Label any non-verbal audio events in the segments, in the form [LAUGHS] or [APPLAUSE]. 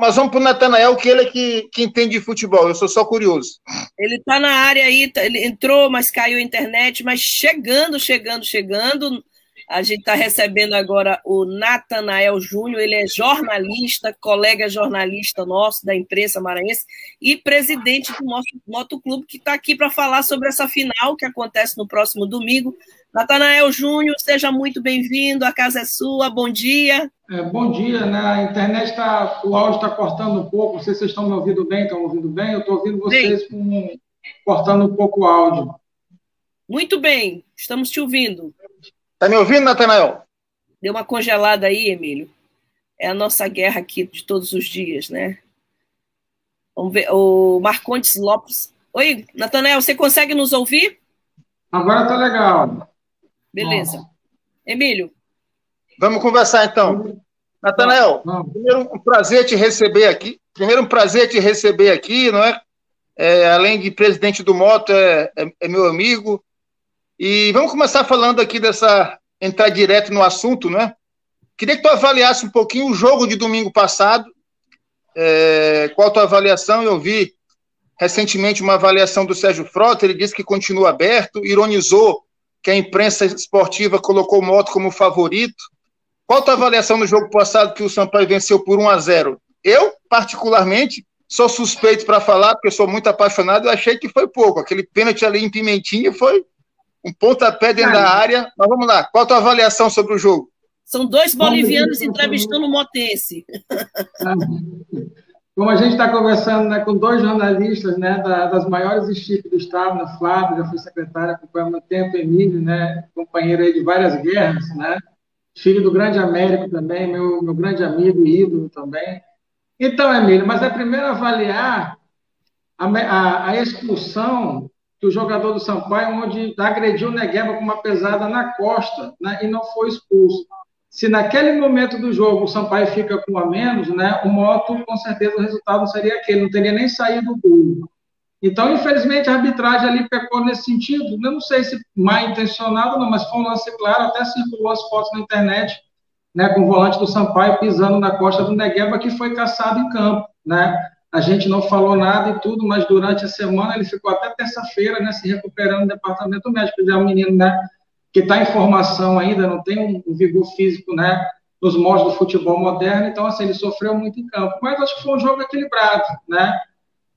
Mas vamos para o Natanael, que ele é que, que entende de futebol. Eu sou só curioso. Ele está na área aí, tá, ele entrou, mas caiu a internet, mas chegando, chegando, chegando. A gente está recebendo agora o Natanael Júnior, ele é jornalista, colega jornalista nosso da imprensa maranhense e presidente do nosso motoclube, que está aqui para falar sobre essa final que acontece no próximo domingo Natanael Júnior, seja muito bem-vindo, a casa é sua, bom dia. É, bom dia, né? A internet está, o áudio está cortando um pouco, não sei se vocês estão me ouvindo bem, estão ouvindo bem? Eu estou ouvindo vocês com, cortando um pouco o áudio. Muito bem, estamos te ouvindo. Está me ouvindo, Natanael? Deu uma congelada aí, Emílio. É a nossa guerra aqui de todos os dias, né? Vamos ver, o Marcondes Lopes. Oi, Natanael, você consegue nos ouvir? Agora está legal. Beleza. Nossa. Emílio. Vamos conversar então. Natanael, primeiro um prazer te receber aqui. Primeiro um prazer te receber aqui, não é? é além de presidente do Moto, é, é, é, meu amigo. E vamos começar falando aqui dessa. entrar direto no assunto, não é? Queria que tu avaliasse um pouquinho o jogo de domingo passado. É, qual a tua avaliação? Eu vi recentemente uma avaliação do Sérgio Frota, ele disse que continua aberto, ironizou que a imprensa esportiva colocou o Moto como favorito. Qual a tua avaliação no jogo passado que o Sampaio venceu por 1 a 0? Eu, particularmente, sou suspeito para falar, porque sou muito apaixonado, eu achei que foi pouco. Aquele pênalti ali em Pimentinha foi um pontapé dentro da área. Mas vamos lá, qual a tua avaliação sobre o jogo? São dois bolivianos entrevistando o motense. Como a gente está conversando né, com dois jornalistas né, da, das maiores equipes do Estado, na Flávia, já fui secretária, acompanha há muito tempo, Emílio, né, companheiro de várias guerras, né, filho do grande Américo também, meu, meu grande amigo e ídolo também. Então, Emílio, mas é primeiro avaliar a, a, a expulsão que o jogador do Sampaio, onde agrediu o Negueba com uma pesada na costa né, e não foi expulso se naquele momento do jogo o Sampaio fica com a menos, né, o Moto, com certeza o resultado seria aquele, não teria nem saído do gol. Então, infelizmente, a arbitragem ali pecou nesse sentido. Eu não sei se mal intencionado ou não, mas foi um lance claro, até circulou as fotos na internet, né, com o volante do Sampaio pisando na costa do Negueba, que foi caçado em campo, né? A gente não falou nada e tudo, mas durante a semana ele ficou até terça-feira, né, se recuperando no departamento médico. É um menino, né, que está em formação ainda, não tem um, vigor físico, né, nos moldes do futebol moderno, então, assim, ele sofreu muito em campo. Mas acho que foi um jogo equilibrado, né?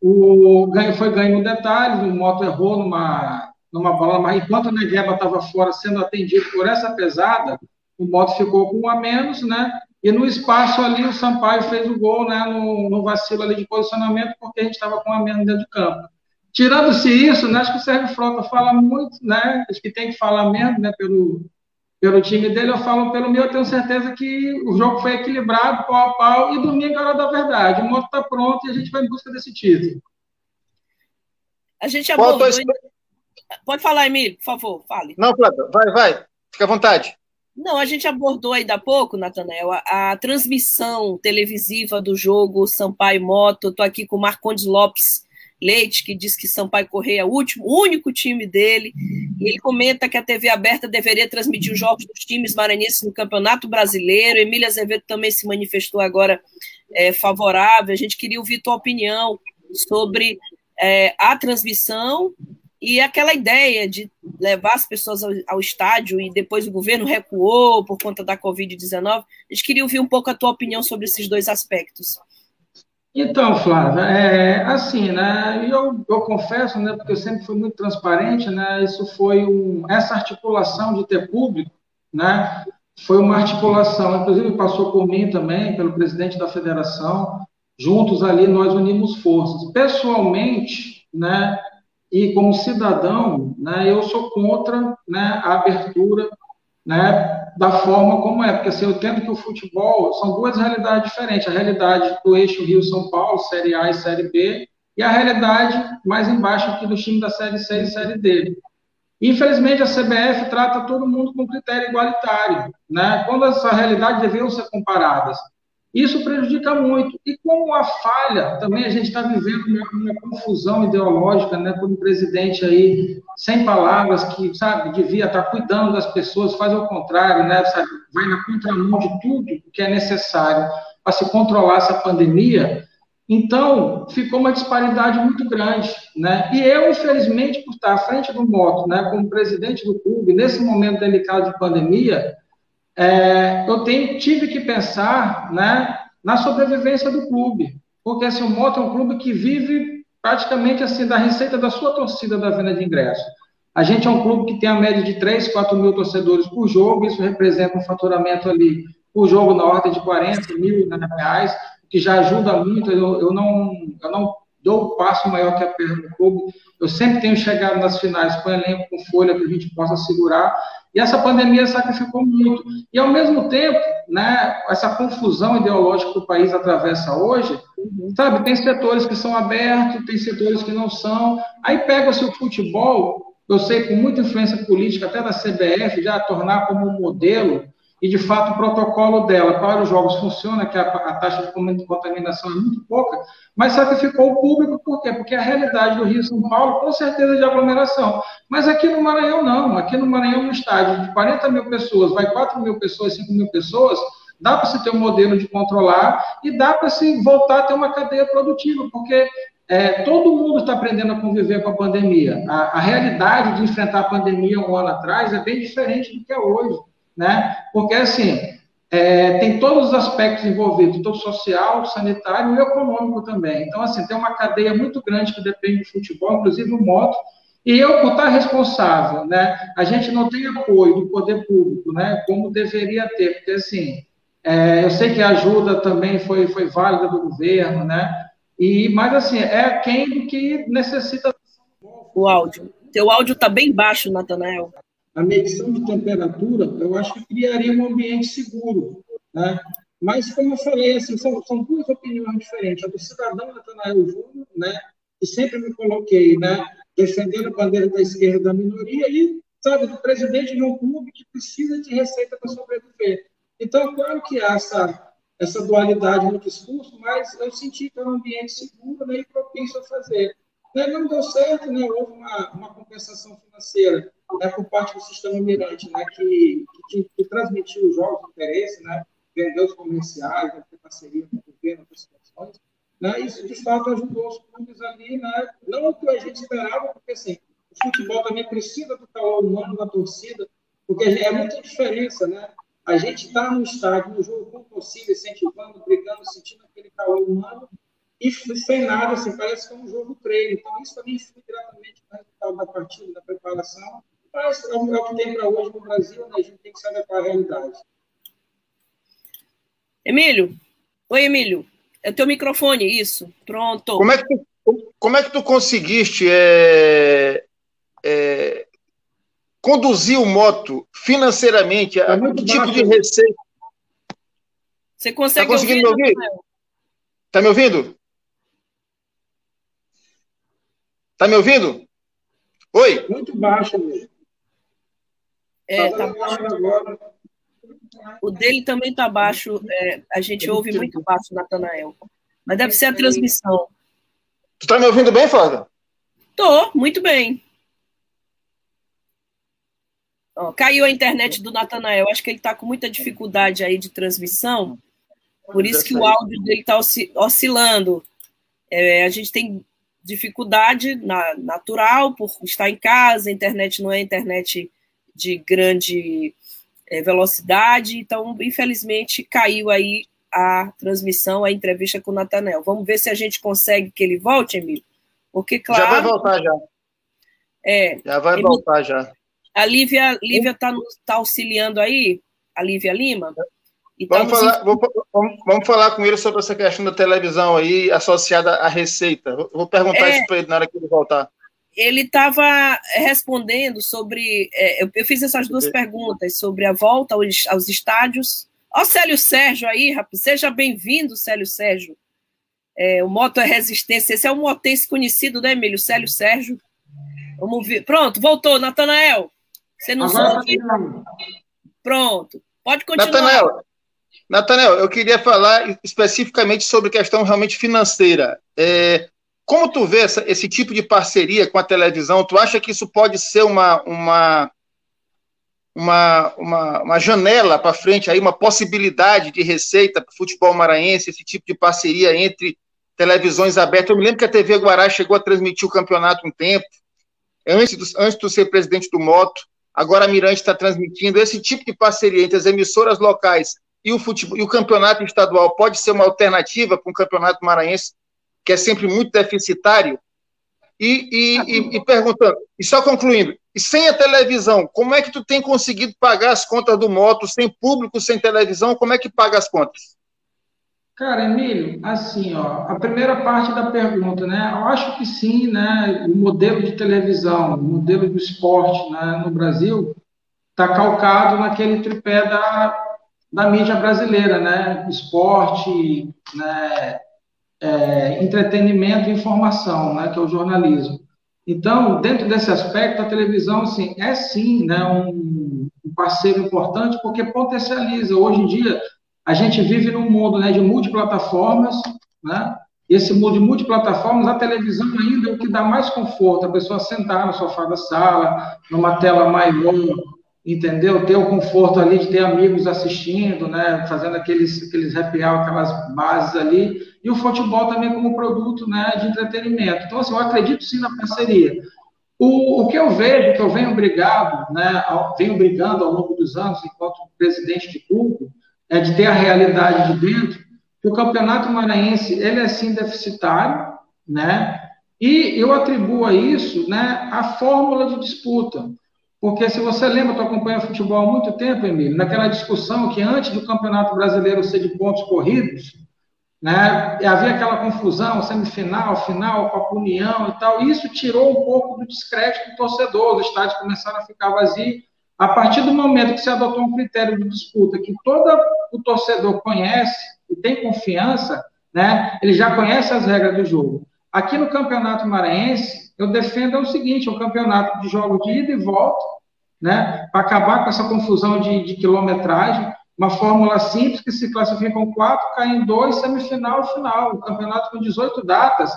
O ganho foi ganho no detalhe, o Moto errou numa, numa bola, mas enquanto o Negueba estava fora sendo atendido por essa pesada, o Moto ficou com um a menos, né? E no espaço ali, o Sampaio fez o gol, né? No, no vacilo ali de posicionamento, porque a gente estava com um a menos dentro de campo. Tirando-se isso, né, acho que o Sérgio Frota fala muito, né, acho que tem que falar mesmo, né, pelo, pelo time dele, eu falo pelo meu, eu tenho certeza que o jogo foi equilibrado, pau a pau, e domingo era da verdade. O moto está pronto e a gente vai em busca desse título. A gente abordou... Pode falar, Emílio, por favor, fale. Não, Flávio, vai, vai, fica à vontade. Não, a gente abordou ainda há pouco, Natanael, a, a transmissão televisiva do jogo Sampaio Moto. Estou aqui com o Marcondes Lopes, Leite, que diz que Sampaio Correia é o último, o único time dele. E ele comenta que a TV aberta deveria transmitir os jogos dos times maranhenses no Campeonato Brasileiro. Emília Azevedo também se manifestou agora é, favorável. A gente queria ouvir tua opinião sobre é, a transmissão e aquela ideia de levar as pessoas ao, ao, estádio e depois o governo recuou por conta da Covid-19. A gente queria ouvir um pouco a tua opinião sobre esses dois aspectos. Então, Flávia, é, assim, né, eu, eu confesso, né, porque eu sempre fui muito transparente, né, isso foi um, essa articulação de ter público, né, foi uma articulação, inclusive passou por mim também, pelo presidente da federação, juntos ali nós unimos forças. Pessoalmente, né, e como cidadão, né, eu sou contra, né, a abertura né, da forma como é, porque assim, eu entendo que o futebol são duas realidades diferentes, a realidade do eixo Rio-São Paulo, Série A e Série B, e a realidade mais embaixo aqui do time da Série C e Série D. Infelizmente, a CBF trata todo mundo com critério igualitário, né? quando essa realidade deveriam ser comparadas. Isso prejudica muito. E como a falha, também a gente está vivendo uma, uma, confusão ideológica, né? Por um presidente aí, sem palavras, que, sabe, devia estar tá cuidando das pessoas, faz o contrário, né? Sabe, vai na contramão de tudo que é necessário para se controlar essa pandemia. Então, ficou uma disparidade muito grande, né? E eu, infelizmente, por estar à frente do moto, né, como presidente do clube, nesse momento delicado de pandemia, é, eu tenho, tive que pensar né, na sobrevivência do clube, porque assim, o Moto é um clube que vive praticamente assim da receita da sua torcida da venda de ingressos. A gente é um clube que tem a média de 3, 4 mil torcedores por jogo, isso representa um faturamento ali por jogo na ordem de 40 mil né, reais, que já ajuda muito. Eu, eu, não, eu não dou o passo maior que a perna do clube. Eu sempre tenho chegado nas finais com elenco, com folha, que a gente possa segurar. E essa pandemia sacrificou muito. E, ao mesmo tempo, né, essa confusão ideológica que o país atravessa hoje, sabe, tem setores que são abertos, tem setores que não são. Aí pega-se o futebol, eu sei, com muita influência política, até da CBF, já tornar como um modelo e de fato o protocolo dela para os jogos funciona, que a, a, taxa de contaminação é muito pouca, mas sacrificou o público, por quê? Porque a realidade do Rio São Paulo, com certeza, é de aglomeração. Mas aqui no Maranhão, não. Aqui no Maranhão, no estádio de 40 mil pessoas, vai 4 mil pessoas, 5 mil pessoas, dá para se ter um modelo de controlar e dá para se voltar a ter uma cadeia produtiva, porque é, todo mundo está aprendendo a conviver com a pandemia. A, a realidade de enfrentar a pandemia um ano atrás é bem diferente do que é hoje né? Porque, assim, é, tem todos os aspectos envolvidos, tanto social, sanitário e econômico também. Então, assim, tem uma cadeia muito grande que depende do futebol, inclusive o moto, e eu, por estar responsável, né, a gente não tem apoio do poder público, né, como deveria ter, porque, assim, é, eu sei que a ajuda também foi, foi válida do governo, né, e, mas, assim, é quem do que necessita... O áudio. Teu áudio está bem baixo, Natanael a medição de temperatura, eu acho que criaria um ambiente seguro. Né? Mas, como eu falei, assim, são, são duas opiniões diferentes. A do cidadão Natanael Júnior, né, que sempre me coloquei né, defendendo a bandeira da esquerda da minoria, e, sabe, do presidente de um clube que precisa de receita para sobreviver. Então, claro que há essa, essa dualidade no discurso, mas eu senti que era um ambiente seguro né, e propício a fazer. Né, não deu certo, né, houve uma, uma compensação financeira né, por parte do sistema Mirante, né, que, que, que transmitiu os jogos de interesse, né, vendeu os comerciais, né, ter parceria com o governo, outras situações. Né, isso, de fato, ajudou os clubes ali, né, não o que a gente esperava, porque assim, o futebol também precisa do calor humano da torcida, porque é muita diferença, né? A gente está no estádio, no jogo com torcida, incentivando, brigando, sentindo aquele calor humano, e sem nada, assim, parece que é um jogo treino. Então, isso também influi diretamente no resultado da partida, da preparação, mas é o que tem para hoje no Brasil, né? a gente tem que se adequar à realidade. Emílio, oi Emílio, é o teu microfone, isso, pronto. Como é que tu, como é que tu conseguiste é, é, conduzir o moto financeiramente? É que tipo de receita? Você consegue tá conseguindo ouvir? Me ouvir? Tá me ouvindo? Tá me ouvindo? Oi? Muito baixo mesmo. É, tá baixo. O dele também está baixo. É, a gente ouve muito baixo, Natanael. Mas deve ser a transmissão. Tu está me ouvindo bem, Flávia? Tô, muito bem. Ó, caiu a internet do Natanael. Acho que ele está com muita dificuldade aí de transmissão. Por isso que o áudio dele está oscilando. É, a gente tem dificuldade na, natural por estar em casa, a internet não é internet de grande é, velocidade, então, infelizmente, caiu aí a transmissão, a entrevista com o Natanel. Vamos ver se a gente consegue que ele volte, Emílio. Porque, claro. Já vai voltar, já. É. Já vai Emílio, voltar, já. A Lívia está tá auxiliando aí, a Lívia Lima. Tá vamos, falar, vou, vamos, vamos, falar com ele sobre essa questão da televisão aí associada à receita. Vou perguntar é, isso para ele na hora que ele voltar. ele estava respondendo sobre. É, eu, eu, fiz essas duas perguntas sobre a volta aos, aos estádios. Ó, Célio Sérgio aí, rapaz, seja bem-vindo, Célio Sérgio. É, o Moto é Resistência, esse é um motense conhecido, né, Emílio? Célio Sérgio. Vamos ver. Pronto, voltou, Natanael. Você não soube? Pronto, pode continuar. Natanael, Natanel, eu queria falar especificamente sobre questão realmente financeira. É, como tu vê essa, esse tipo de parceria com a televisão? Tu acha que isso pode ser uma, uma, uma, uma, uma janela para frente, aí, uma possibilidade de receita para o futebol maranhense, esse tipo de parceria entre televisões abertas? Eu me lembro que a TV Guará chegou a transmitir o campeonato um tempo, antes, do, antes de ser presidente do Moto, agora a Mirante está transmitindo. Esse tipo de parceria entre as emissoras locais e o, futebol, e o campeonato estadual pode ser uma alternativa para um campeonato maranhense que é sempre muito deficitário. E, e, e, perguntando, e só concluindo, e sem a televisão, como é que tu tem conseguido pagar as contas do moto, sem público, sem televisão, como é que paga as contas? Cara, Emílio, assim, ó, a primeira parte da pergunta, né? Eu acho que sim, né? O modelo de televisão, o modelo do esporte né, no Brasil está calcado naquele tripé da, da mídia brasileira, né? Esporte, né? é, entretenimento e informação, né, que é o jornalismo. Então, dentro desse aspecto, a televisão assim, é sim né, um, um parceiro importante porque potencializa. Hoje em dia, a gente vive num mundo né, de multiplataformas, né? Esse mundo de multiplataformas, a televisão ainda é o que dá mais conforto, a pessoa sentar no sofá da sala, numa tela maior, entendeu? Ter o conforto ali de ter amigos assistindo, né? Fazendo aqueles, aqueles happy hour, aquelas bases ali, e o futebol também como produto né, de entretenimento. Então, assim, eu acredito sim na parceria. O, o que eu vejo, que eu venho brigado, né, venho brigando ao longo dos anos, enquanto presidente de clube, é de ter a realidade de dentro, que o campeonato maranhense, ele é sim deficitário, né, e eu atribuo a isso, né, a fórmula de disputa. Porque se você lembra, tu acompanha futebol há muito tempo, Emílio, naquela discussão que antes do Campeonato Brasileiro ser de pontos corridos, né, havia aquela confusão, semifinal, final, Copa União e tal, e isso tirou um pouco do descrédito do torcedor, os estádios começaram a ficar vazios. A partir do momento que se adotou um critério de disputa que todo o torcedor conhece e tem confiança, né, ele já conhece as regras do jogo. Aqui no Campeonato Maranhense, eu defendo é o seguinte: um campeonato de jogo de ida e volta, né, para acabar com essa confusão de, de, quilometragem, uma fórmula simples que se classificam quatro, caem dois, semifinal final. Um campeonato com 18 datas,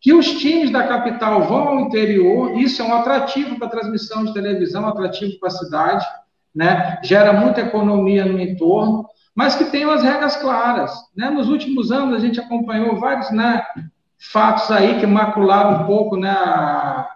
que os times da capital vão ao interior, isso é um atrativo para a transmissão de televisão, um atrativo para a cidade, né, gera muita economia no entorno, mas que tem as regras claras. Né? Nos últimos anos, a gente acompanhou vários né, fatos aí que macularam um pouco né,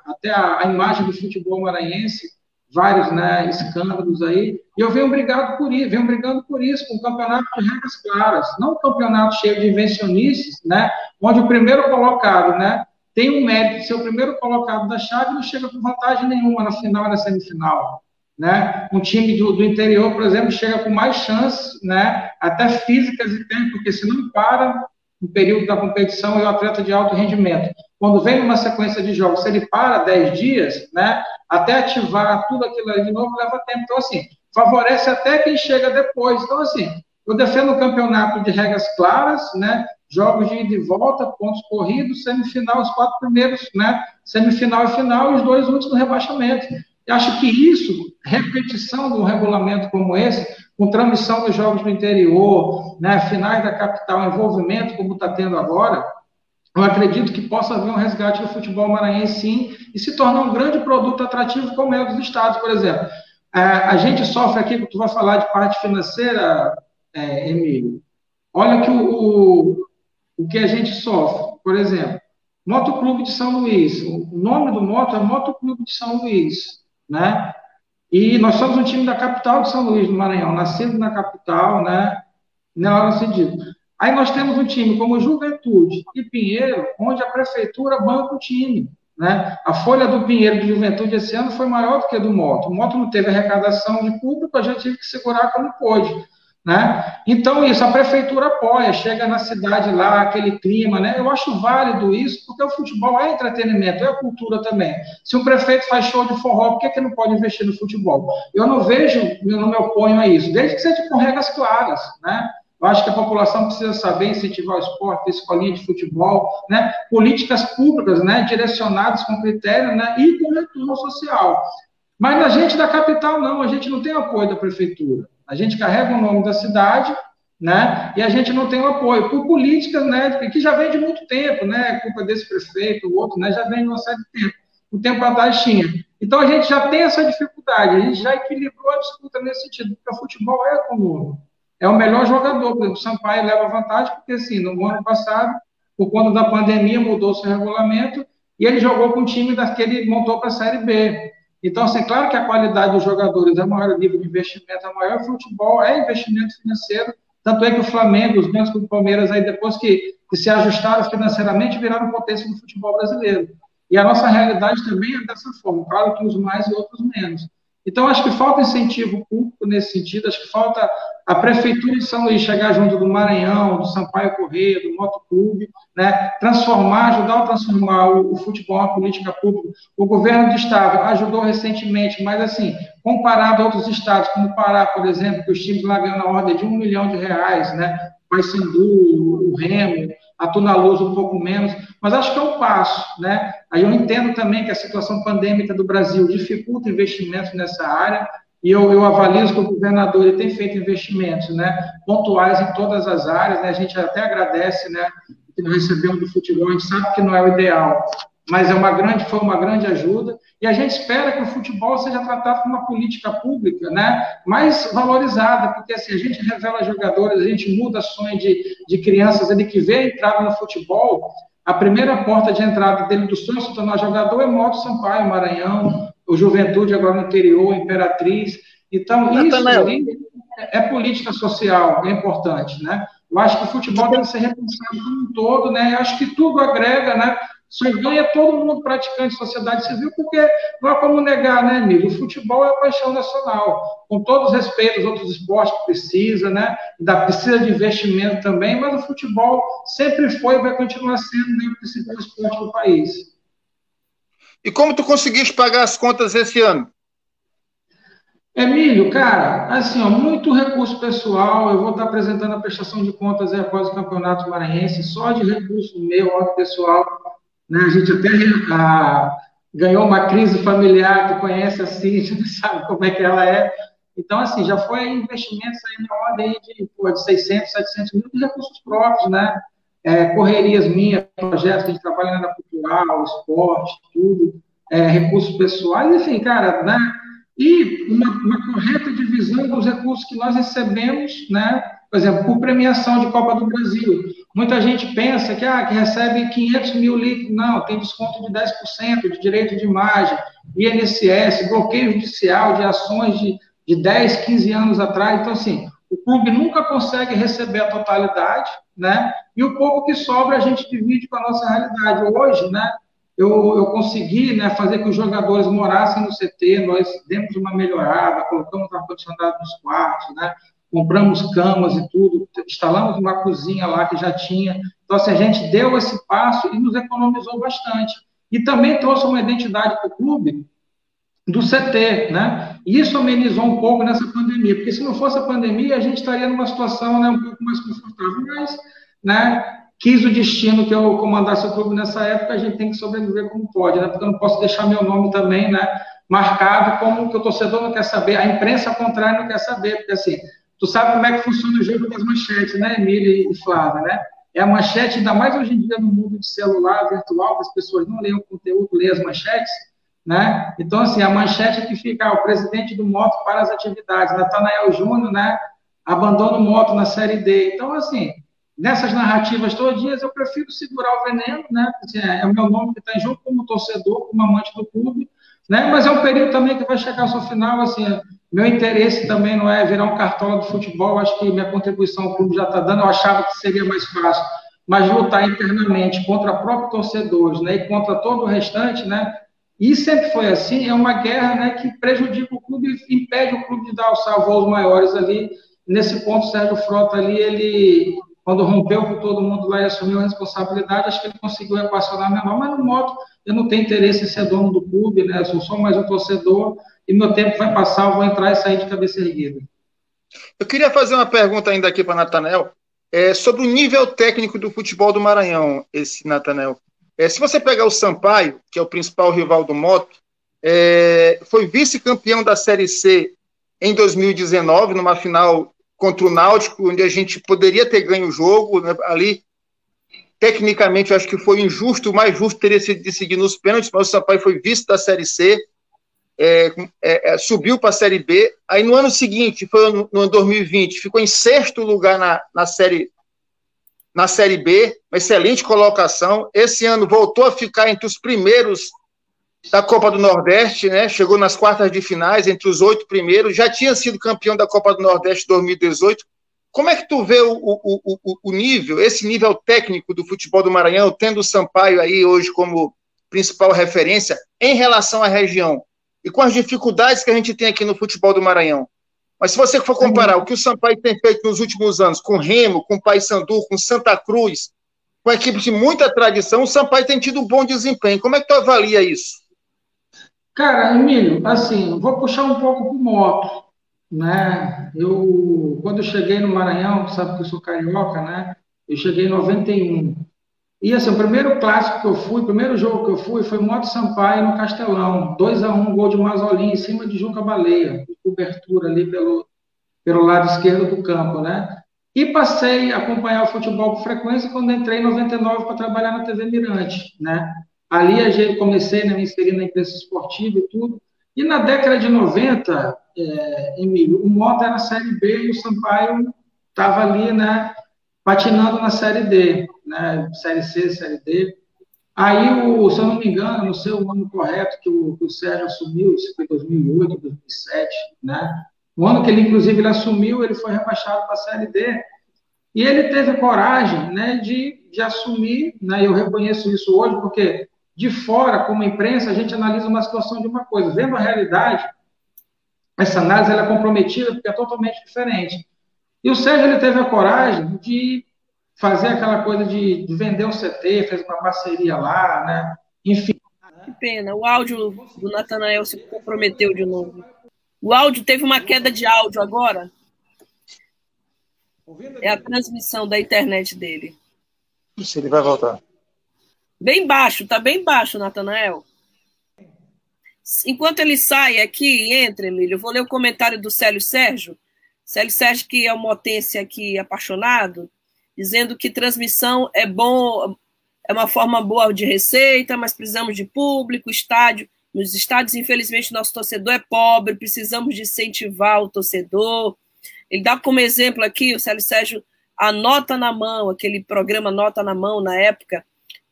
até a, a, imagem do futebol maranhense, vários né, escândalos aí, e eu venho brigando por isso, venho brigando por isso, com um campeonato de regras claras, não um campeonato cheio de invencionices, né, onde o primeiro colocado né, tem um mérito de ser o primeiro colocado da chave não chega com vantagem nenhuma na final e na semifinal. Né? Um time do, do, interior, por exemplo, chega com mais chances, né? até físicas e tempo, porque se não para, no período da competição e o atleta de alto rendimento. Quando vem numa sequência de jogos, se ele para 10 dias, né, até ativar tudo aquilo ali de novo, leva tempo. Então, assim, favorece até quem chega depois. Então, assim, eu defendo um campeonato de regras claras, né, jogos de ida e volta, pontos corridos, semifinal, os quatro primeiros, né, semifinal e final, e os dois últimos no rebaixamento. Eu acho que isso, repetição de um regulamento como esse, com transmissão dos jogos no interior, né, finais da capital, envolvimento como está tendo agora, eu acredito que possa haver um resgate do futebol maranhense, sim, e se tornar um grande produto atrativo como é dos estados, por exemplo. É, a gente sofre aqui, tu vai falar de parte financeira, é, Emílio. Olha que o, o, o que a gente sofre, por exemplo, Moto Clube de São Luís. O nome do moto é Moto Clube de São Luís, né? E nós somos um time da capital de São Luís do Maranhão, nascido na capital, né? Na hora sentido. Aí nós temos um time como Juventude e Pinheiro, onde a prefeitura banca o time. Né? A folha do Pinheiro de Juventude esse ano foi maior do que a do Moto. O Moto não teve arrecadação de público, a gente teve que segurar como pôde. Né? Então, isso, a prefeitura apoia, chega na cidade lá, aquele clima, né? Eu acho válido isso, porque o futebol é entretenimento, é cultura também. Se um prefeito faz show de forró, por que, que não pode investir no futebol? Eu não vejo, eu não me oponho a isso, desde que seja com regras claras, né? Eu acho que a população precisa saber incentivar o esporte, escolinha de futebol, né? políticas públicas né? direcionadas com critério né? e com retorno social. Mas a gente da capital não, a gente não tem apoio da prefeitura. A gente carrega o nome da cidade, né? E a gente não tem o apoio por políticas, né? Que já vem de muito tempo, né? Culpa desse prefeito, o outro, né? Já vem de uma série de tempo. O tempo atrás tinha. Então a gente já tem essa dificuldade. A gente já equilibrou a disputa nesse sentido, porque o futebol é comum é o melhor jogador. O Sampaio leva vantagem, porque assim, no ano passado, por conta da pandemia, mudou seu regulamento e ele jogou com o time daquele montou para a Série B. Então, assim, claro que a qualidade dos jogadores é maior, nível de investimento é maior, futebol é investimento financeiro, tanto é que o Flamengo, os mesmos que o Palmeiras, aí depois que, que se ajustaram financeiramente, viraram potência do futebol brasileiro. E a nossa realidade também é dessa forma, claro que uns mais e outros menos. Então, acho que falta incentivo público nesse sentido, acho que falta a Prefeitura de São Luís chegar junto do Maranhão, do Sampaio Correia, do Motoclube, né, transformar, ajudar a transformar o, o futebol uma política pública. O governo do Estado ajudou recentemente, mas assim, comparado a outros estados, como o Pará, por exemplo, que os times lá ganham na ordem de um milhão de reais, né, Paysandu, o Remo, a Tuna Luz um pouco menos, mas acho que é um passo, né? Aí eu entendo também que a situação pandêmica do Brasil dificulta investimentos nessa área, e eu, eu avalio que o governador ele tem feito investimentos, né, pontuais em todas as áreas, né, a gente até agradece, né, que nós recebemos do futebol, a gente sabe que não é o ideal, mas é uma grande, foi uma grande ajuda, e a gente espera que o futebol seja tratado como uma política pública, né, mais valorizada, porque assim, a gente revela jogadores, a gente muda sonho de, de crianças ali que vê entrar no futebol, a primeira porta de entrada dele do sonho se tornar jogador é Moto Sampaio, Maranhão, o Juventude agora no interior, Imperatriz. Então, isso é política social, é importante, né? Eu acho que o futebol que ser repensado como um todo, né? Eu acho que tudo agrega, né? Só ganha todo mundo praticante de sociedade civil, porque não há como negar, né, amigo? O futebol é paixão nacional, com todos os respeitos aos outros esportes que precisa, né? Da, precisa de investimento também, mas o futebol sempre foi e vai continuar sendo né, o principal esporte do país. E como tu conseguiste pagar as contas esse ano? Emílio, cara, assim, ó, muito recurso pessoal. Eu vou estar apresentando a prestação de contas após o Campeonato Maranhense, só de recurso meu, ó, pessoal. Né? A gente até a, ganhou uma crise familiar, que conhece a Cíntia, [LAUGHS] sabe como é que ela é. Então, assim, já foi investimentos aí na ordem de, pô, de 600, 700 mil de recursos próprios, né? é, correrias minhas, projetos que a gente trabalha na cultural, esporte, tudo, é, recursos pessoais, enfim, cara, né? E uma, uma, correta divisão dos recursos que nós recebemos, né? Por exemplo, por premiação de Copa do Brasil. Muita gente pensa que, ah, que recebe 500 mil litros. Não, tem desconto de 10% de direito de imagem, INSS, bloqueio judicial de ações de, de 10, 15 anos atrás. Então, assim, o clube nunca consegue receber a totalidade, né? E o pouco que sobra a gente divide com a nossa realidade. Hoje, né? Eu, eu consegui né, fazer que os jogadores morassem no CT, nós demos uma melhorada, colocamos ar-condicionado nos quartos, né? Compramos camas e tudo, instalamos uma cozinha lá que já tinha. Então, assim, a gente deu esse passo e nos economizou bastante. E também trouxe uma identidade para o clube do CT, né? E isso amenizou um pouco nessa pandemia, porque se não fosse a pandemia, a gente estaria numa situação né, um pouco mais confortável, mas, né, quis o destino que eu comandasse o clube nessa época, a gente tem que sobreviver como pode, né? Porque eu não posso deixar meu nome também, né, marcado como que o torcedor não quer saber, a imprensa contrária não quer saber, porque assim, tu sabe como é que funciona o jogo das manchetes, né, Emília e Flávia, né? É a manchete, ainda mais hoje em dia no mundo de celular, virtual, que as pessoas não leem o conteúdo, leem as manchetes, né? Então, assim, a manchete é que fica ah, o presidente do Moto para as atividades, Natanael Júnior, né? Abandona o Moto na Série D. Então, assim, nessas narrativas todinhas, eu prefiro segurar o veneno, né? Assim, é, é, o meu nome que está em jogo como torcedor, como amante do clube, né? Mas é um período também que vai chegar ao seu final, assim, meu interesse também não é virar um cartola do futebol, acho que minha contribuição ao clube já está dando, eu achava que seria mais fácil, mas lutar internamente contra próprios torcedores, né? E contra todo o restante, né? E sempre foi assim, é uma guerra né, que prejudica o clube, impede o clube de dar os voos maiores ali. Nesse ponto, o Sérgio Frota ali, ele, quando rompeu com todo mundo lá e assumiu a responsabilidade, acho que ele conseguiu equacionar menor, mas no modo, eu não tenho interesse em ser dono do clube, né? Eu sou só mais um torcedor e meu tempo vai passar, eu vou entrar e sair de cabeça erguida. Eu queria fazer uma pergunta ainda aqui para Natanel, é, sobre o nível técnico do futebol do Maranhão, esse Natanel. É, se você pegar o Sampaio, que é o principal rival do Moto, é, foi vice-campeão da Série C em 2019, numa final contra o Náutico, onde a gente poderia ter ganho o jogo. Né, ali, tecnicamente, eu acho que foi injusto, o mais justo teria sido decidir nos pênaltis, mas o Sampaio foi vice da Série C, é, é, é subiu para a Série B. Aí no ano seguinte, foi no, no ano 2020, ficou em sexto lugar na, na Série na Série B, uma excelente colocação. Esse ano voltou a ficar entre os primeiros da Copa do Nordeste, né? Chegou nas quartas de finais, entre os oito primeiros, já tinha sido campeão da Copa do Nordeste 2018. Como é que tu vê o, o, o, o nível, esse nível técnico do futebol do Maranhão, tendo o Sampaio aí hoje como principal referência em relação à região e com as dificuldades que a gente tem aqui no futebol do Maranhão? Mas se você for comparar o que o Sampaio tem feito nos últimos anos com Remo, com Paysandu, com Santa Cruz, com equipes de muita tradição, o Sampaio tem tido um bom desempenho. Como é que tu avalia isso? Cara, Emílio, assim, vou puxar um pouco pro moto, né? Eu, quando eu cheguei no Maranhão, sabe que eu sou carioca, né? Eu cheguei em 91. E assim, o primeiro clássico que eu fui, o primeiro jogo que eu fui foi Moto Sampaio no Castelão. 2 a 1 um, gol de Mazolim em cima de Juca Baleia, cobertura ali pelo, pelo lado esquerdo do campo, né? E passei a acompanhar o futebol com frequência quando entrei em 99 para trabalhar na TV Mirante, né? Ali gente comecei né, me inserir na imprensa esportiva e tudo. E na década de 90, é, Emílio, o Mota era Série B e o Sampaio estava ali, né, patinando na Série D, né, Série C, Série D. Aí, o, se eu não me engano, não sei o ano correto que o, que o Sérgio assumiu, se foi 2008, 2007, né? O ano que ele, inclusive, ele assumiu, ele foi rebaixado para a Série D. E ele teve coragem né, de, de assumir, né, eu reconheço isso hoje, porque de fora, como imprensa, a gente analisa uma situação de uma coisa. Vendo a realidade, essa análise é comprometida porque é totalmente diferente. E o Sérgio ele teve a coragem de fazer aquela coisa de, de vender o CT, fez uma parceria lá, né? Enfim. Que pena, o áudio do Natanael se comprometeu de novo. O áudio teve uma queda de áudio agora. É a transmissão da internet dele. Se ele vai voltar. Bem baixo, tá bem baixo, Natanael. Enquanto ele sai aqui e entra, Emílio, eu vou ler o comentário do Célio Sérgio. Célio Sérgio, que é um motense aqui apaixonado, dizendo que transmissão é bom, é uma forma boa de receita, mas precisamos de público, estádio. Nos estádios, infelizmente, nosso torcedor é pobre, precisamos de incentivar o torcedor. Ele dá como exemplo aqui, o Célio Sérgio, a Nota na Mão, aquele programa Nota na Mão, na época,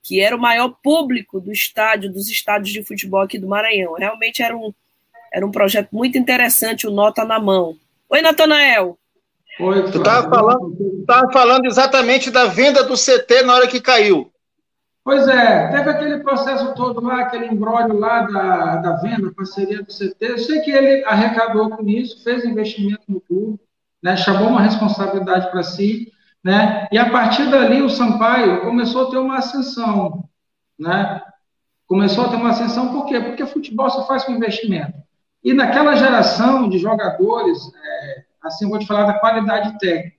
que era o maior público do estádio, dos estádios de futebol aqui do Maranhão. Realmente era um, era um projeto muito interessante, o Nota na Mão. Oi, Natanael. Oi, tu estava falando, tava falando exatamente da venda do CT na hora que caiu. Pois é, teve aquele processo todo lá, aquele embrólio lá da, da venda, parceria do CT. Eu sei que ele arrecadou com isso, fez investimento no clube, né, chamou uma responsabilidade para si, né? E a partir dali o Sampaio começou a ter uma ascensão, né? Começou a ter uma ascensão por quê? Porque futebol só faz com investimento. E naquela geração de jogadores, é, assim, eu vou te falar da qualidade técnica.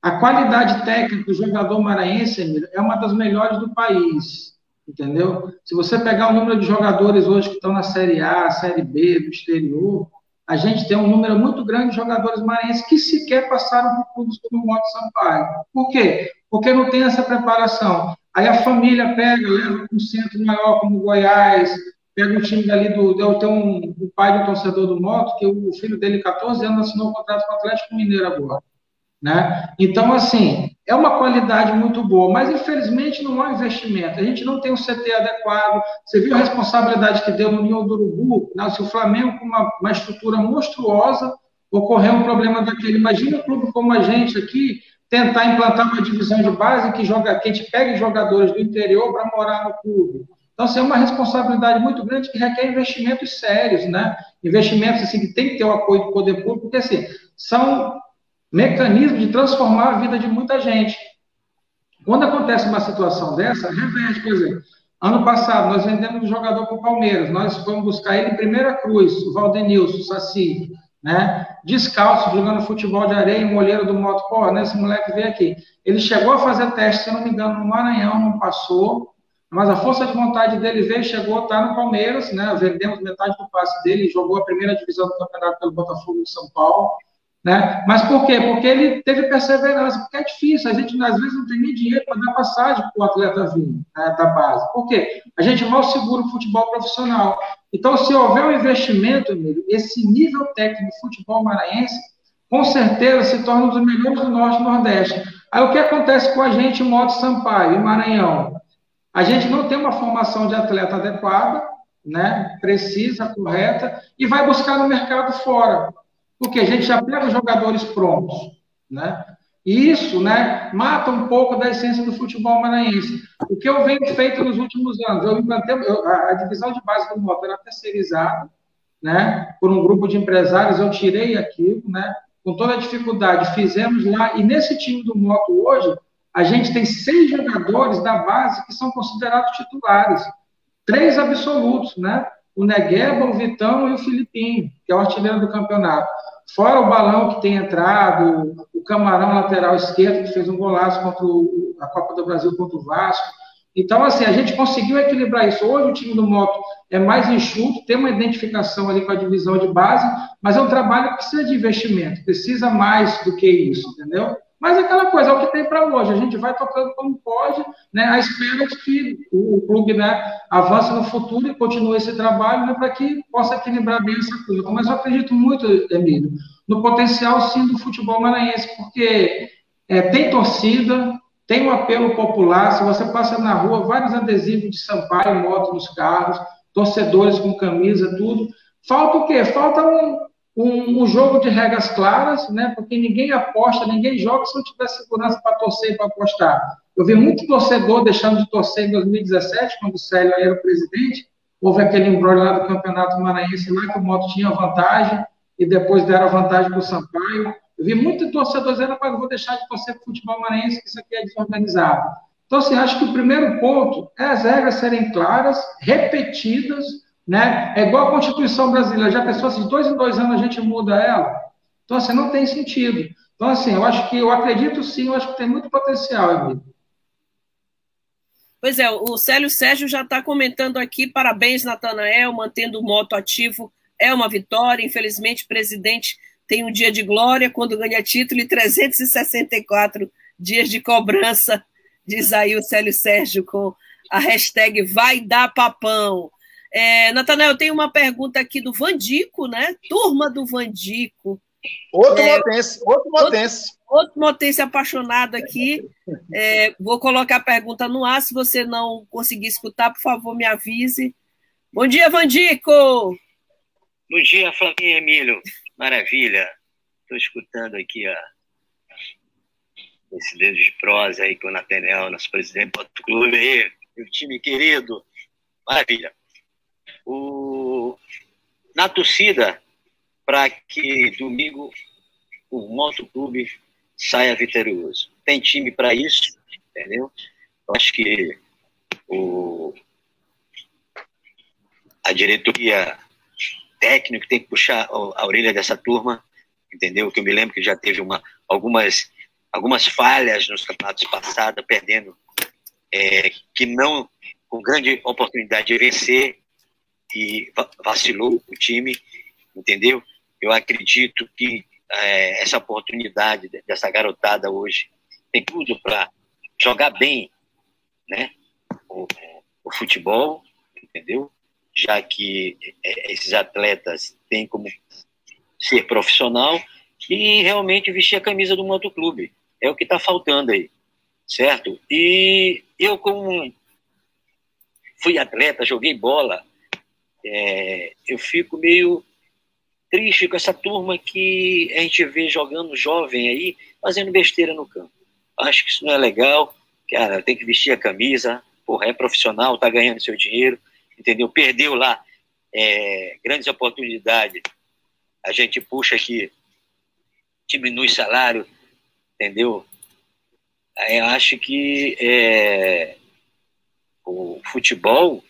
A qualidade técnica do jogador maranhense é uma das melhores do país, entendeu? Se você pegar o número de jogadores hoje que estão na Série A, Série B, do exterior, a gente tem um número muito grande de jogadores maranhenses que sequer passaram por clubes como o Moto Sampaio. Por quê? Porque não tem essa preparação. Aí a família pega, leva para um centro maior como Goiás, pega um time dali do. Eu tenho um, um pai do torcedor do Moto, que o filho dele, 14 anos, assinou um contrato com o Atlético Mineiro agora. Né? Então, assim, é uma qualidade muito boa, mas infelizmente não há investimento. A gente não tem um CT adequado. Você viu a responsabilidade que deu no União do Urubu? Né? Se o Flamengo, com uma, uma estrutura monstruosa, ocorreu um problema daquele. Imagina um clube como a gente aqui tentar implantar uma divisão de base que, joga, que a gente pegue jogadores do interior para morar no clube. Então, assim, é uma responsabilidade muito grande que requer investimentos sérios, né? Investimentos assim, que tem que ter o apoio do poder público, porque assim, são mecanismo de transformar a vida de muita gente. Quando acontece uma situação dessa, reverte, por exemplo, ano passado nós vendemos um jogador para o Palmeiras, nós fomos buscar ele em Primeira Cruz, o Valdenilson, o Saci, né? Descalço, jogando futebol de areia, molheiro do moto, pô, né? Esse moleque veio aqui. Ele chegou a fazer teste, se não me engano, no Maranhão, não passou, mas a força de vontade dele veio, chegou, tá no Palmeiras, né? Vendemos metade do passe dele, jogou a primeira divisão do campeonato pelo Botafogo de São Paulo. Né? Mas por quê? Porque ele teve perseverança, porque é difícil, a gente às vezes não tem nem dinheiro para dar passagem para o atleta vir né, da base. Por quê? A gente mal segura o futebol profissional. Então, se houver um investimento, esse nível técnico do futebol maranhense, com certeza se torna um dos melhores do Norte e Nordeste. Aí o que acontece com a gente Moto Sampaio, em Maranhão? A gente não tem uma formação de atleta adequada, né, precisa, correta, e vai buscar no mercado fora porque a gente já pega jogadores prontos, né? E isso, né, mata um pouco da essência do futebol maranhense. O que eu venho feito nos últimos anos, eu implantei, eu, a, divisão de base do moto era terceirizada, né, por um grupo de empresários, eu tirei aquilo, né, com toda a dificuldade, fizemos lá, e nesse time do moto hoje, a gente tem seis jogadores da base que são considerados titulares, três absolutos, né, o Negueba, o Vitão e o Filipinho, que é o artilheiro do campeonato. Fora o balão que tem entrado, o camarão lateral esquerdo, que fez um golaço contra o, a Copa do Brasil contra o Vasco. Então, assim, a gente conseguiu equilibrar isso. Hoje o time do Moto é mais enxuto, tem uma identificação ali com a divisão de base, mas é um trabalho que precisa de investimento, precisa mais do que isso, entendeu? Mas é aquela coisa, é o que tem para hoje. A gente vai tocando como pode, né, à espera de que o, clube né, avance no futuro e continue esse trabalho né, para que possa equilibrar bem essa coisa. Mas eu acredito muito, Emílio, no potencial, sim, do futebol maranhense, porque é, tem torcida, tem um apelo popular. Se você passa na rua, vários adesivos de Sampaio, moto nos carros, torcedores com camisa, tudo. Falta o quê? Falta um, um, um, jogo de regras claras, né? Porque ninguém aposta, ninguém joga se não tiver segurança para torcer e para apostar. Eu vi muito torcedor deixando de torcer em 2017, quando o Célio era o presidente, houve aquele embrulho lá do Campeonato Maranhense lá que o Moto tinha vantagem e depois deram vantagem para o Sampaio. Eu vi muito torcedor dizendo, rapaz, vou deixar de torcer para o futebol maranhense, que isso aqui é desorganizado. Então, assim, acho que o primeiro ponto é as regras serem claras, repetidas, né? É igual a Constituição brasileira, já pensou assim, de dois em dois anos a gente muda ela? Então, assim, não tem sentido. Então, assim, eu acho que, eu acredito sim, eu acho que tem muito potencial, Emílio. Pois é, o Célio Sérgio já está comentando aqui, parabéns, Natanael, mantendo o moto ativo, é uma vitória, infelizmente, presidente tem um dia de glória quando ganha título e 364 dias de cobrança, diz aí o Célio Sérgio com a hashtag vai dar papão. É, Natanael, tem uma pergunta aqui do Vandico, né? Turma do Vandico. Outro é, motense, outro motense. Outro, outro motense apaixonado aqui. É, vou colocar a pergunta no ar. Se você não conseguir escutar, por favor, me avise. Bom dia, Vandico! Bom dia, Flavinha Emílio. Maravilha. Estou escutando aqui a, esse dedo de prosa aí com o Nathaniel, nosso presidente do clube aí, meu time querido. Maravilha o, na torcida para que domingo o Motoclube saia vitorioso. Tem time para isso, entendeu? Eu acho que o, a diretoria técnica tem que puxar a orelha dessa turma, entendeu? Que eu me lembro que já teve uma, algumas, algumas falhas nos campeonatos passados, perdendo, é, que não com grande oportunidade de vencer, e vacilou o time, entendeu? Eu acredito que é, essa oportunidade dessa garotada hoje tem tudo para jogar bem, né? O, o, futebol, entendeu? Já que é, esses atletas têm como ser profissional e realmente vestir a camisa do motoclube. É o que está faltando aí, certo? E eu, como fui atleta, joguei bola, é, eu fico meio triste com essa turma que a gente vê jogando jovem aí, fazendo besteira no campo. Acho que isso não é legal, cara, tem que vestir a camisa, porra, é profissional, tá ganhando seu dinheiro, entendeu? Perdeu lá é, grandes oportunidades, a gente puxa aqui diminui salário, entendeu? Eu acho que é, o futebol,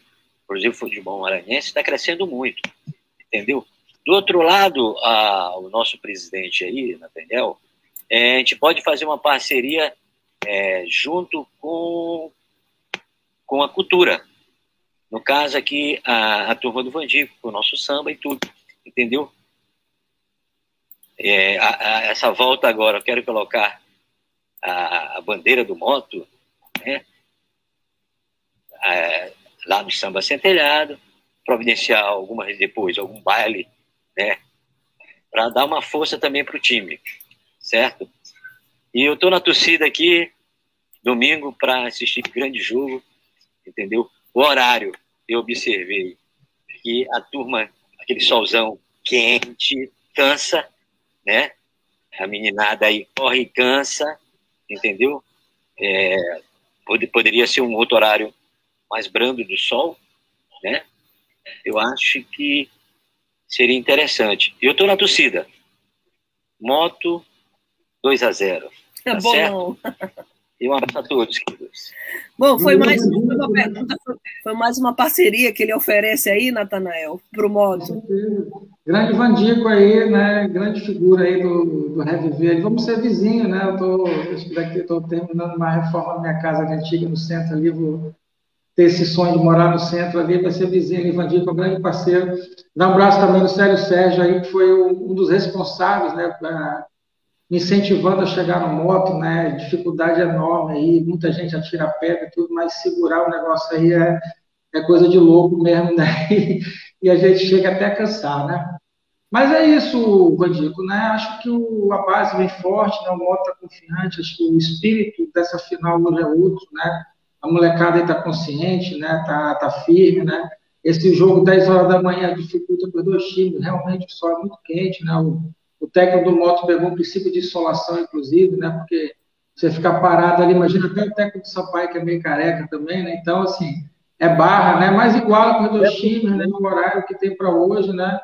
exemplo, o futebol maranhense está crescendo muito, entendeu? Do outro lado, a, o nosso presidente aí, Nathaniel, é, a gente pode fazer uma parceria é, junto com, com a cultura. No caso aqui, a, a turma do Vandico, com o nosso samba e tudo, entendeu? É, a, a, essa volta agora, eu quero colocar a, bandeira do moto, né? Lá no samba centelhado, providenciar algumas depois algum baile, né? Para dar uma força também para o time, certo? E eu estou na torcida aqui, domingo, para assistir grande jogo, entendeu? O horário, eu observei que a turma, aquele solzão quente, cansa, né? A meninada aí corre e cansa, entendeu? É, poderia ser um outro horário mais brando do sol, né? Eu acho que seria interessante. Eu estou na torcida. Moto 2 a 0. Tá, tá bom, certo? E um abraço a todos, queridos. Bom, foi mais uma pergunta, foi mais uma parceria que ele oferece aí, Natanael, para o modo. Grande Vandico aí, né? Grande figura aí do, do Reviver. Vamos ser vizinhos, né? Eu tô, daqui estou terminando uma reforma na minha casa antiga no centro ali, vou ter esse sonho de morar no centro ali, vai ser vizinho ali, Vandico, é um grande parceiro. Dá um abraço também no Sérgio Sérgio aí, que foi um dos responsáveis, né? Pra, incentivando a chegar no moto, né? Dificuldade enorme aí, muita gente atira pedra e tudo, mas segurar o negócio aí é, é coisa de louco mesmo, [LAUGHS] né? E, e, a gente chega até a cansar, né? Mas é isso, Vandico, né? Acho que o, a base vem forte, né? O moto está confiante, acho que o espírito dessa final hoje é outro, né? A molecada está consciente, né? Tá, tá firme, né? Esse jogo 10 horas da manhã dificulta para os dois times, realmente o sol é muito quente, né? O, o técnico do moto pegou um princípio de insolação, inclusive, né? Porque você ficar parado ali, imagina até o técnico do Sampaio, que é meio careca também, né? Então, assim, é barra, né? Mas igual para os dois times, né? No horário que tem para hoje, né?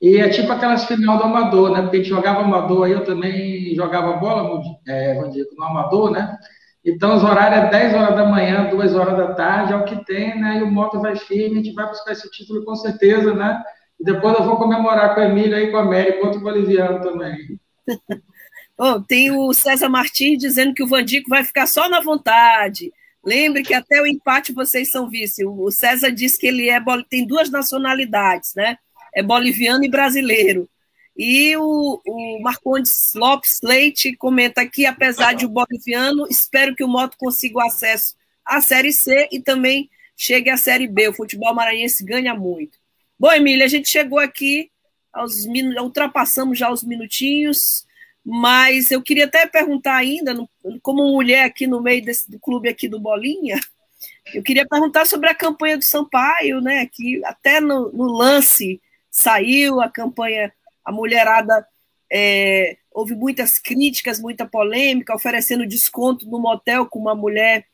E é tipo aquelas final do amador, né? Porque a gente jogava amador aí, eu também jogava bola, é, no amador, né? Então, os horários é 10 horas da manhã, 2 horas da tarde, é o que tem, né? E o moto vai firme, a gente vai buscar esse título com certeza, né? E depois eu vou comemorar com a Emília e com a Mary contra o boliviano também. [LAUGHS] Bom, tem o César Martins dizendo que o Vandico vai ficar só na vontade. Lembre que até o empate vocês são vice. O César disse que ele é tem duas nacionalidades, né? É boliviano e brasileiro. E o, o Marcondes Lopes Leite comenta aqui, apesar de o boliviano, espero que o Moto consiga o acesso à Série C e também chegue à Série B. O futebol maranhense ganha muito. Bom, Emília, a gente chegou aqui, aos ultrapassamos já os minutinhos, mas eu queria até perguntar ainda, como mulher aqui no meio desse do clube aqui do Bolinha, eu queria perguntar sobre a campanha do Sampaio, né? Que até no, no lance saiu a campanha, a mulherada é, houve muitas críticas, muita polêmica, oferecendo desconto no motel com uma mulher.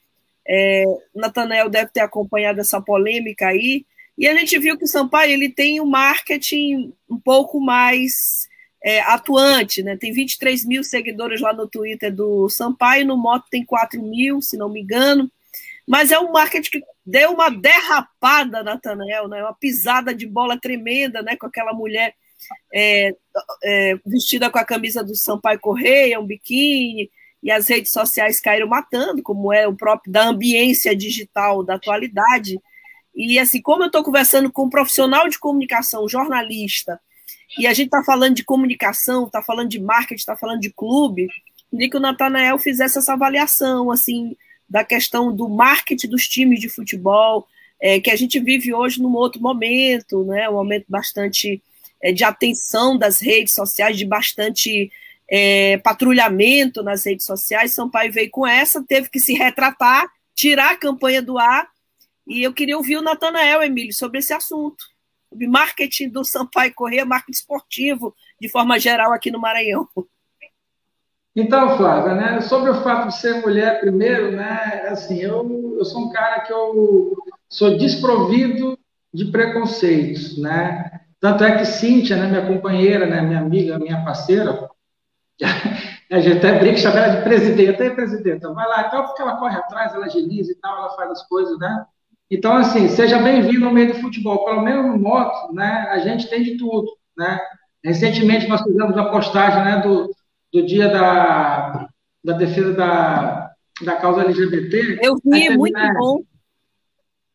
É, Natanael deve ter acompanhado essa polêmica aí. E a gente viu que o Sampaio ele tem um marketing um pouco mais é, atuante, né? Tem 23 mil seguidores lá no Twitter do Sampaio, no Moto tem 4 mil, se não me engano. Mas é um marketing que deu uma derrapada, Natanael, né? Uma pisada de bola tremenda, né? Com aquela mulher é, é, vestida com a camisa do Sampaio Correia, um biquíni, e as redes sociais caíram matando, como é o próprio da ambiência digital da atualidade. E assim, como eu estou conversando com um profissional de comunicação, jornalista, e a gente está falando de comunicação, está falando de marketing, está falando de clube, queria que o Natanael fizesse essa avaliação, assim, da questão do marketing dos times de futebol, é, que a gente vive hoje num outro momento, né, um momento bastante de atenção das redes sociais, de bastante é, patrulhamento nas redes sociais. São Paulo veio com essa, teve que se retratar, tirar a campanha do ar e eu queria ouvir o Natanael, Emílio, sobre esse assunto. Sobre marketing do Sampaio Correia, marketing esportivo, de forma geral, aqui no Maranhão. Então, Flávia, né, sobre o fato de ser mulher primeiro, né, assim, eu, eu sou um cara que eu sou desprovido de preconceitos, né, tanto é que Cíntia, né, minha companheira, né, minha amiga, minha parceira, [LAUGHS] A gente até brinca, chama ela de presidenta, é presidenta, vai lá, então, porque ela corre atrás, ela agiliza e tal, ela faz as coisas, né? Então, assim, seja bem-vindo no meio do futebol. Pelo menos no moto, né, a gente tem de tudo, né? Recentemente nós fizemos uma postagem, né, do, do dia da, da defesa da, da causa LGBT. Eu vi, é muito né, bom.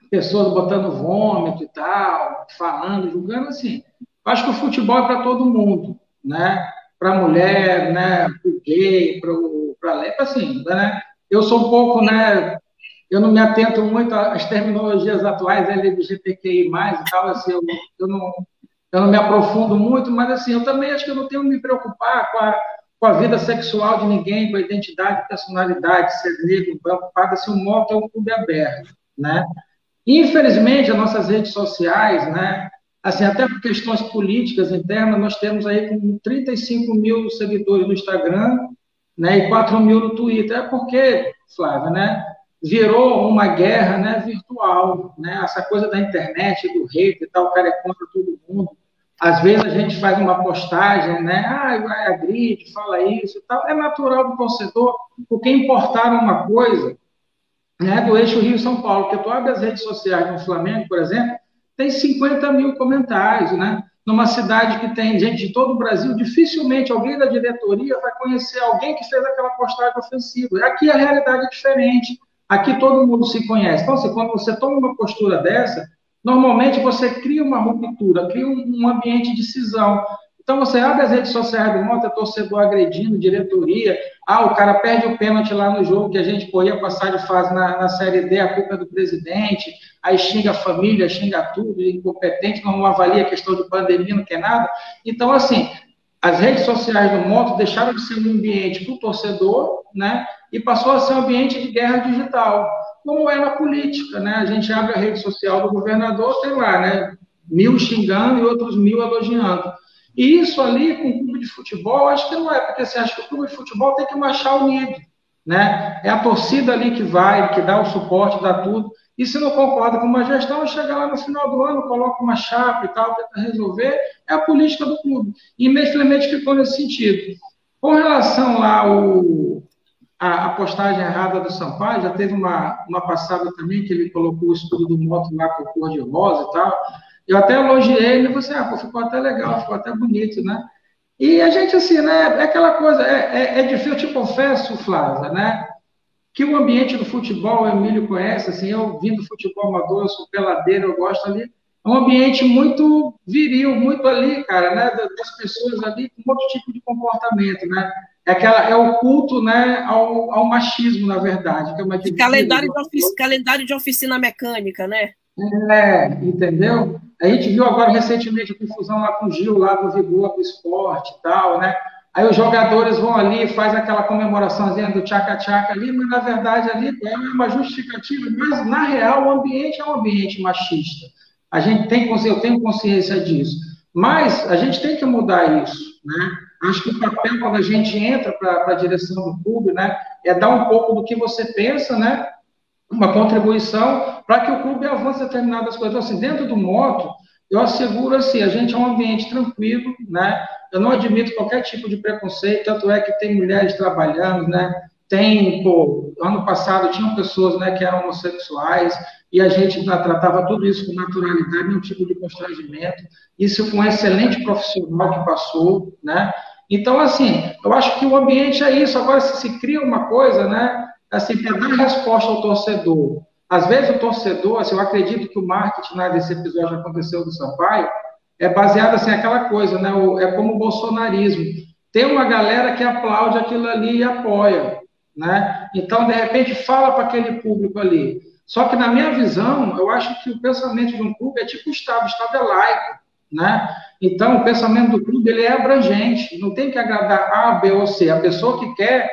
Pessoas botando vômito e tal, falando, julgando, assim. Eu acho que o futebol é para todo mundo, né? Para mulher, né? Para o gay, para assim, né? Eu sou um pouco, né? eu não me atento muito às terminologias atuais LGBTQI+, e tal, assim, eu, eu, não, eu não me aprofundo muito, mas assim, eu também acho que eu não tenho que me preocupar com a, com a vida sexual de ninguém, com a identidade, personalidade, ser negro, preocupado, assim, o moto é um clube aberto, né? Infelizmente, as nossas redes sociais, né, assim, até por questões políticas internas, nós temos aí com 35 mil seguidores no Instagram, né, e 4 mil no Twitter. É porque, Flávia, né, virou uma guerra né, virtual, né? Essa coisa da internet, do hate e tal, o cara é contra todo mundo. Às vezes a gente faz uma postagem, né? Ah, vai agride, fala isso e tal. É natural do torcedor, porque importaram uma coisa né, do eixo Rio-São Paulo, que tu abre as redes sociais no Flamengo, por exemplo, tem 50 mil comentários, né? Numa cidade que tem gente de todo o Brasil, dificilmente alguém da diretoria vai conhecer alguém que fez aquela postagem ofensiva. Aqui a realidade é diferente. Aqui todo mundo se conhece. Então, assim, quando você toma uma postura dessa, normalmente você cria uma ruptura, cria um, ambiente de cisão. Então, você abre as redes sociais do Mota, torcedor agredindo, diretoria. Ah, o cara perde o pênalti lá no jogo que a gente pô, ia passar de fase na, na Série D, a culpa é do presidente. Aí xinga a família, xinga tudo, incompetente, não avalia a questão de pandemia, não quer nada. Então, assim, as redes sociais do Moto deixaram de ser um ambiente para o torcedor, né? E passou a ser um ambiente de guerra digital, como é na política, né? A gente abre a rede social do governador, tem lá, né? Mil xingando e outros mil elogiando. E isso ali com o clube de futebol, acho que não é, porque você acha que o clube de futebol tem que marchar unido, né? É a torcida ali que vai, que dá o suporte, dá tudo. E se não concorda com uma gestão, chega lá no final do ano, coloca uma chapa e tal, tenta resolver, é a política do clube. E imediatamente ficou nesse sentido. Com relação lá ao, a, a, postagem errada do Sampaio, já teve uma, uma passada também que ele colocou o escudo do moto lá com cor de rosa e tal. Eu até elogiei ele e falei assim, ah, ficou até legal, ficou até bonito, né? E a gente, assim, né, é aquela coisa, é, é, é difícil, eu te confesso, Flávia, né? que o ambiente do futebol, o Emílio conhece, assim, eu vim do futebol amador, eu sou peladeiro, eu gosto ali, é um ambiente muito viril, muito ali, cara, né, das pessoas ali com outro tipo de comportamento, né, é, aquela, é o culto, né, ao, ao machismo, na verdade. Que é uma calendário, de oficina, calendário de oficina mecânica, né? É, entendeu? A gente viu agora recentemente a confusão lá com o Gil, lá do Vigor, do esporte e tal, né? Aí os jogadores vão ali, faz aquela comemoraçãozinha do tchaca-tchaca ali, mas na verdade ali é uma justificativa, mas na real o ambiente é um ambiente machista. A gente tem, eu tenho consciência disso. Mas a gente tem que mudar isso, né? Acho que o papel quando a gente entra para a direção do clube, né, é dar um pouco do que você pensa, né? Uma contribuição para que o clube avance determinadas coisas. Então, assim, dentro do moto, eu asseguro assim, a gente é um ambiente tranquilo, né? Eu não admito qualquer tipo de preconceito, tanto é que tem mulheres trabalhando, né? Tem, pô, ano passado tinham pessoas, né, que eram homossexuais e a gente tratava tudo isso com naturalidade, nenhum tipo de constrangimento. Isso foi um excelente profissional que passou, né? Então, assim, eu acho que o ambiente é isso. Agora, se se cria uma coisa, né, assim, para dar resposta ao torcedor, às vezes o torcedor, assim, eu acredito que o marketing né, desse episódio aconteceu do Sampaio, é baseado assim, aquela coisa, né? É como o bolsonarismo. Tem uma galera que aplaude aquilo ali e apoia, né? Então, de repente, fala para aquele público ali. Só que, na minha visão, eu acho que o pensamento de um clube é tipo o Estado, o Estado é laico, né? Então, o pensamento do clube ele é abrangente, não tem que agradar A, B ou C. A pessoa que quer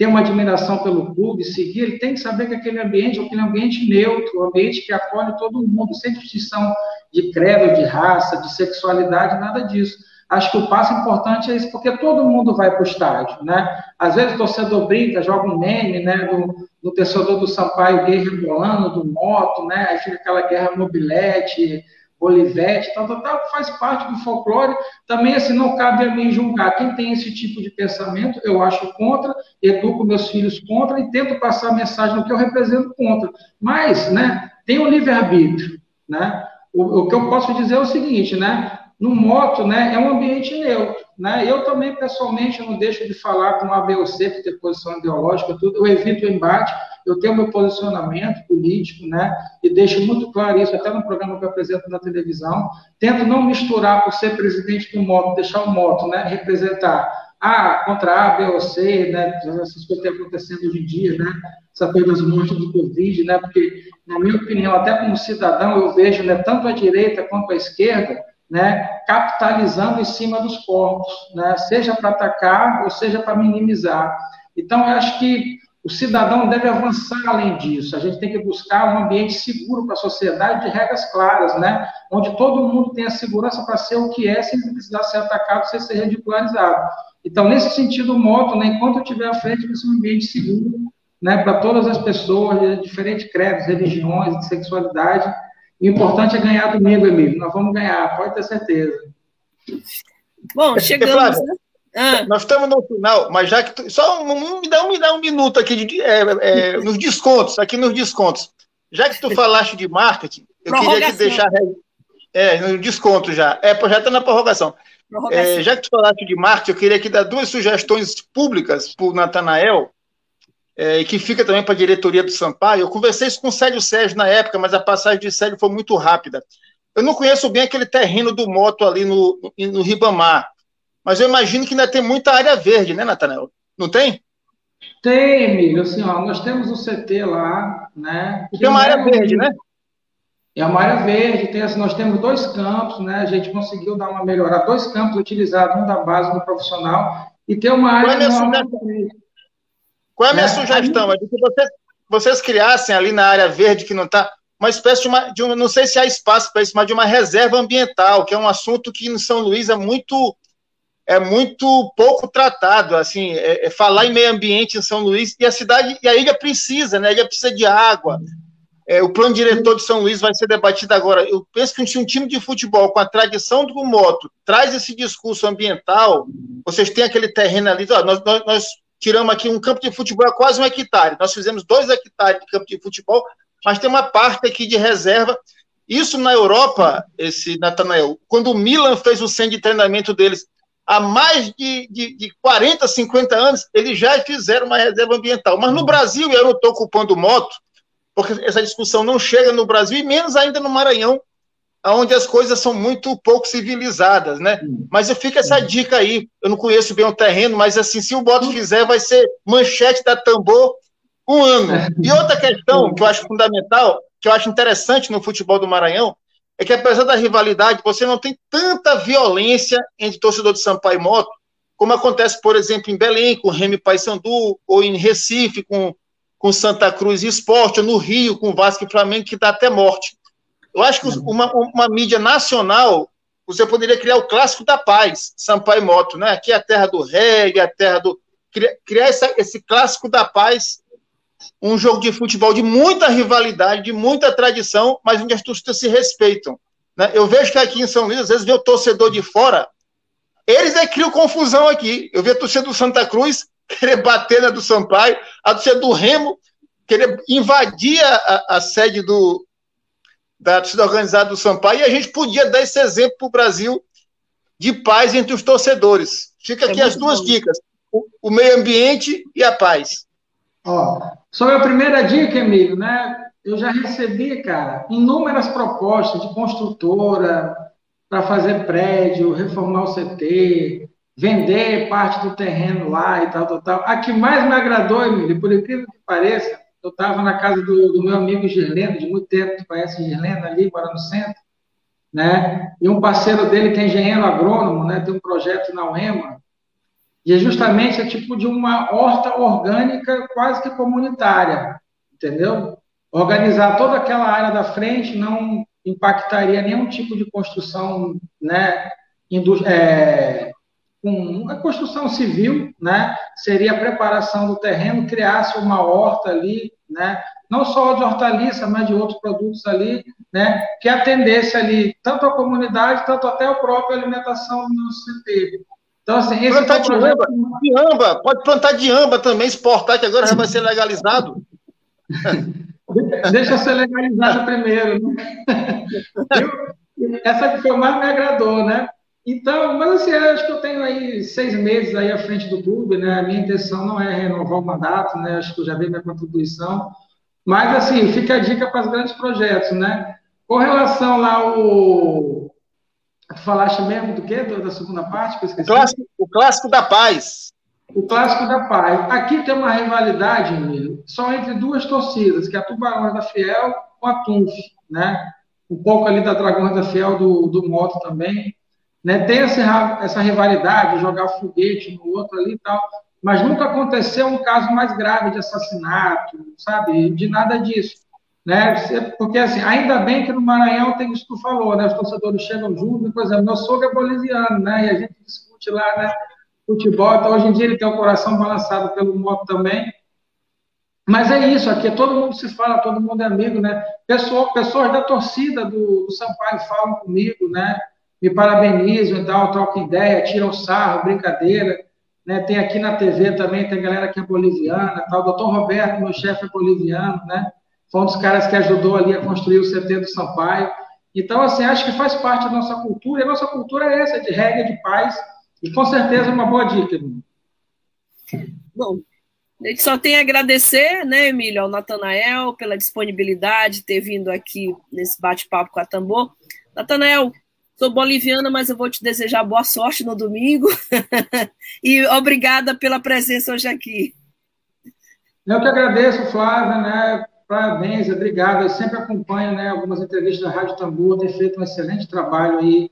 ter uma admiração pelo clube, seguir, ele tem que saber que aquele ambiente é aquele ambiente neutro, um ambiente que acolhe todo mundo, sem distinção de credo, de raça, de sexualidade, nada disso. Acho que o passo importante é isso, porque todo mundo vai para o estádio, né? Às vezes o torcedor brinca, joga um meme, né, do, do torcedor do Sampaio gay rebolando, do moto, né? Aí fica aquela guerra mobilete, Olivete, tal, tal, tal, faz parte do folclore. Também, assim, não cabe a mim julgar. Quem tem esse tipo de pensamento, eu acho contra, educo meus filhos contra e tento passar a mensagem do que eu represento contra. Mas, né, tem o livre-arbítrio, né? O, o, que eu posso dizer é o seguinte, né? No moto, né, é um ambiente neutro, né? Eu também, pessoalmente, não deixo de falar com A, B ou C, que tem posição ideológica, tudo, eu evito o embate, eu tenho meu posicionamento político, né? E deixo muito claro isso, até no programa que eu apresento na televisão. Tento não misturar, por ser presidente do moto, deixar o moto, né? Representar ah, contra A, B ou C, né? Essas coisas que estão acontecendo hoje em dia, né? Essa coisa das mortes do Covid, né? Porque, na minha opinião, até como cidadão, eu vejo, né? Tanto a direita quanto a esquerda, né, capitalizando em cima dos corpos, né, seja para atacar ou seja para minimizar. Então, eu acho que o cidadão deve avançar além disso. A gente tem que buscar um ambiente seguro para a sociedade, de regras claras, né, onde todo mundo tenha segurança para ser o que é, sem precisar ser atacado, sem ser ridicularizado. Então, nesse sentido, o moto, né, enquanto eu estiver à frente, vai ser um ambiente seguro né, para todas as pessoas, de diferentes credos, religiões, de sexualidade, o importante é ganhar domingo, Emílio. Nós vamos ganhar, pode ter certeza. Bom, chegamos. Flávia, ah. Nós estamos no final, mas já que tu, só um, me dá um, me dá um minuto aqui de, é, é, nos descontos, aqui nos descontos. Já que tu falaste de marketing, eu queria que deixar é, no desconto já. É, já está na prorrogação. É, já que tu falaste de marketing, eu queria que dar duas sugestões públicas para o Natanael é, que fica também para a diretoria do Sampaio. Eu conversei isso com o Célio Sérgio na época, mas a passagem de Célio foi muito rápida. Eu não conheço bem aquele terreno do moto ali no, no, no Ribamar, mas eu imagino que ainda tem muita área verde, né, Natanel? Não tem? Tem, Emílio. Assim, ó, nós temos o CT lá, né? Tem uma área verde, né? É uma área verde, tem, assim, nós temos dois campos, né? A gente conseguiu dar uma melhorada, dois campos utilizados, um da base do profissional, e tem uma área. Qual é qual é a minha né? sugestão? É de que vocês, vocês criassem ali na área verde que não está uma espécie de uma, de uma, não sei se há espaço para isso, mas de uma reserva ambiental, que é um assunto que em São Luís é muito é muito pouco tratado, assim, é, é falar em meio ambiente em São Luís e a cidade e a ilha precisa, né? A ilha precisa de água. É, o plano diretor de São Luís vai ser debatido agora. Eu penso que um time de futebol com a tradição do moto traz esse discurso ambiental. Vocês têm aquele terreno ali, ó, nós, nós, nós tiramos aqui um campo de futebol é quase um hectare. Nós fizemos dois hectares de campo de futebol, mas tem uma parte aqui de reserva. Isso na Europa, esse Natanael, quando o Milan fez o centro de treinamento deles há mais de, de, de 40, 50 anos, eles já fizeram uma reserva ambiental. Mas no Brasil, eu não estou ocupando moto, porque essa discussão não chega no Brasil, e menos ainda no Maranhão, onde as coisas são muito pouco civilizadas, né? Mas eu fico essa dica aí. Eu não conheço bem o terreno, mas assim, se o Boto fizer, vai ser manchete da tambor um ano. [LAUGHS] E outra questão que eu acho fundamental, que eu acho interessante no futebol do Maranhão, é que apesar da rivalidade, você não tem tanta violência entre torcedor de Sampaio e Moto, como acontece, por exemplo, em Belém, com Remy Paysandu, ou em Recife, com, com Santa Cruz e Esporte, ou no Rio, com Vasco e Flamengo, que dá até morte. Eu acho que uma, uma mídia nacional, você poderia criar o clássico da paz, Sampaio Moto, né? Aqui é a terra do reggae, a terra do. Criar essa, esse clássico da paz, um jogo de futebol de muita rivalidade, de muita tradição, mas onde as torcidas se respeitam. Né? Eu vejo que aqui em São Luís, às vezes, vê o torcedor de fora, eles é criam confusão aqui. Eu vi a torcida do Santa Cruz querer bater na do Sampaio, a torcida do Remo querer invadir a, a sede do, da torcida organizada do Sampaio, e a gente podia dar esse exemplo para o Brasil de paz entre os torcedores. Fica é aqui é as duas bom. dicas: o, o, meio ambiente e a paz. Ó, sobre a primeira dica, Emílio, né? Eu já recebi, cara, inúmeras propostas de construtora para fazer prédio, reformar o CT, vender parte do terreno lá e tal, tal, tal. A que mais me agradou, Emílio, por incrível que pareça, eu estava na casa do, do, meu amigo Gerleno, de muito tempo, que conhece Gerleno ali, mora no centro, né? E um parceiro dele que é engenheiro agrônomo, né? Tem um projeto na UEMA, e é justamente é tipo de uma horta orgânica quase que comunitária, entendeu? Organizar toda aquela área da frente não impactaria nenhum tipo de construção, né? É, com a construção civil, né, seria a preparação do terreno, criasse uma horta ali né? Não só de hortaliça, mas de outros produtos ali, né? Que atendesse ali tanto a comunidade, tanto até a própria alimentação do nosso CT. Então, assim, esse plantar é de, amba, de amba, pode plantar de amba também, exportar, que agora já vai ser legalizado. [LAUGHS] Deixa ser legalizado primeiro. Né? [LAUGHS] Eu, essa que foi mais me agradou, né? Então, mas assim, acho que eu tenho aí seis meses aí à frente do clube, né? A minha intenção não é renovar o mandato, né? Acho que eu já dei minha contribuição. Mas, assim, fica a dica para os grandes projetos, né? Com relação lá ao... Tu falaste mesmo do quê? Da segunda parte? Que eu esqueci. O, clássico, o clássico da paz. O clássico da paz. Aqui tem uma rivalidade, Emílio, só entre duas torcidas, que é a Tubarões da Fiel com a Tunf, né? Um pouco ali da Dragões da Fiel do, do Moto também. Né? Tem essa, essa rivalidade, jogar foguete no outro ali e tal, mas nunca aconteceu um caso mais grave de assassinato, sabe? De nada disso. Né? Porque, assim, ainda bem que no Maranhão tem isso que tu falou, né? Os torcedores chegam juntos, por exemplo, meu sogro é boliviano, né? E a gente discute lá, né? Futebol, então hoje em dia ele tem o coração balançado pelo moto também. Mas é isso, aqui todo mundo se fala, todo mundo é amigo, né? Pessoa, pessoas da torcida do, do Sampaio falam comigo, né? me parabenizam e tal, trocam ideia, tiram sarro, brincadeira. Né? Tem aqui na TV também, tem galera que é boliviana, tal. O doutor Roberto, meu chefe, é boliviano, né? Foi um dos caras que ajudou ali a construir o CT do Sampaio. Então, assim, acho que faz parte da nossa cultura, e a nossa cultura é essa, de regra, de paz, e com certeza uma boa dica. Bom, a gente só tem a agradecer, né, Emílio, ao Natanael pela disponibilidade, ter vindo aqui nesse bate-papo com a Tambor. Natanael, Sou boliviana, mas eu vou te desejar boa sorte no domingo. [LAUGHS] e obrigada pela presença hoje aqui. Eu que agradeço, Flávia, né? Parabéns, obrigado. Eu sempre acompanho né, algumas entrevistas da Rádio Tambor, tem feito um excelente trabalho aí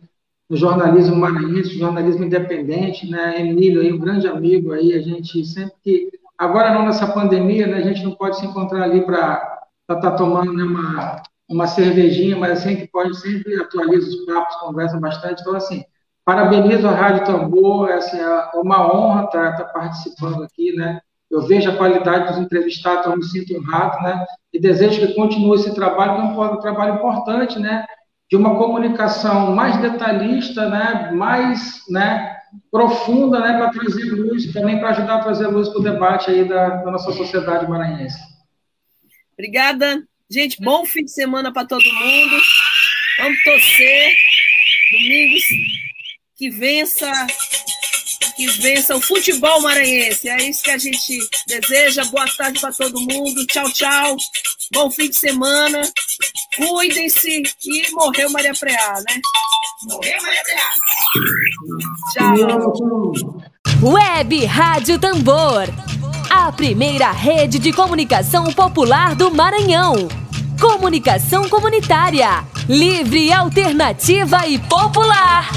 no jornalismo maranhense, jornalismo independente, né? Emílio aí, um grande amigo aí, a gente sempre que. Agora não nessa pandemia, né? A gente não pode se encontrar ali para estar tá tomando né, uma, uma cervejinha, mas assim que pode sempre atualiza os papos, conversa bastante. Então, assim, parabenizo a Rádio Tambor, assim, é uma honra estar, estar participando aqui, né? Eu vejo a qualidade dos entrevistados, eu me sinto honrado, né? E desejo que continue esse trabalho, que é um trabalho importante, né? De uma comunicação mais detalhista, né? Mais, né? Profunda, né? Para trazer luz, também para ajudar a trazer luz para o debate aí da, da nossa sociedade maranhense. Obrigada. Gente, bom fim de semana para todo mundo. Vamos torcer. Domingos que vença que vença o futebol maranhense. É isso que a gente deseja. Boa tarde para todo mundo. Tchau, tchau. Bom fim de semana. Cuidem-se e morreu Maria Preá, né? Morreu Maria Preá. Tchau. Web Rádio Tambor. A primeira rede de comunicação popular do Maranhão. Comunicação comunitária. Livre, alternativa e popular.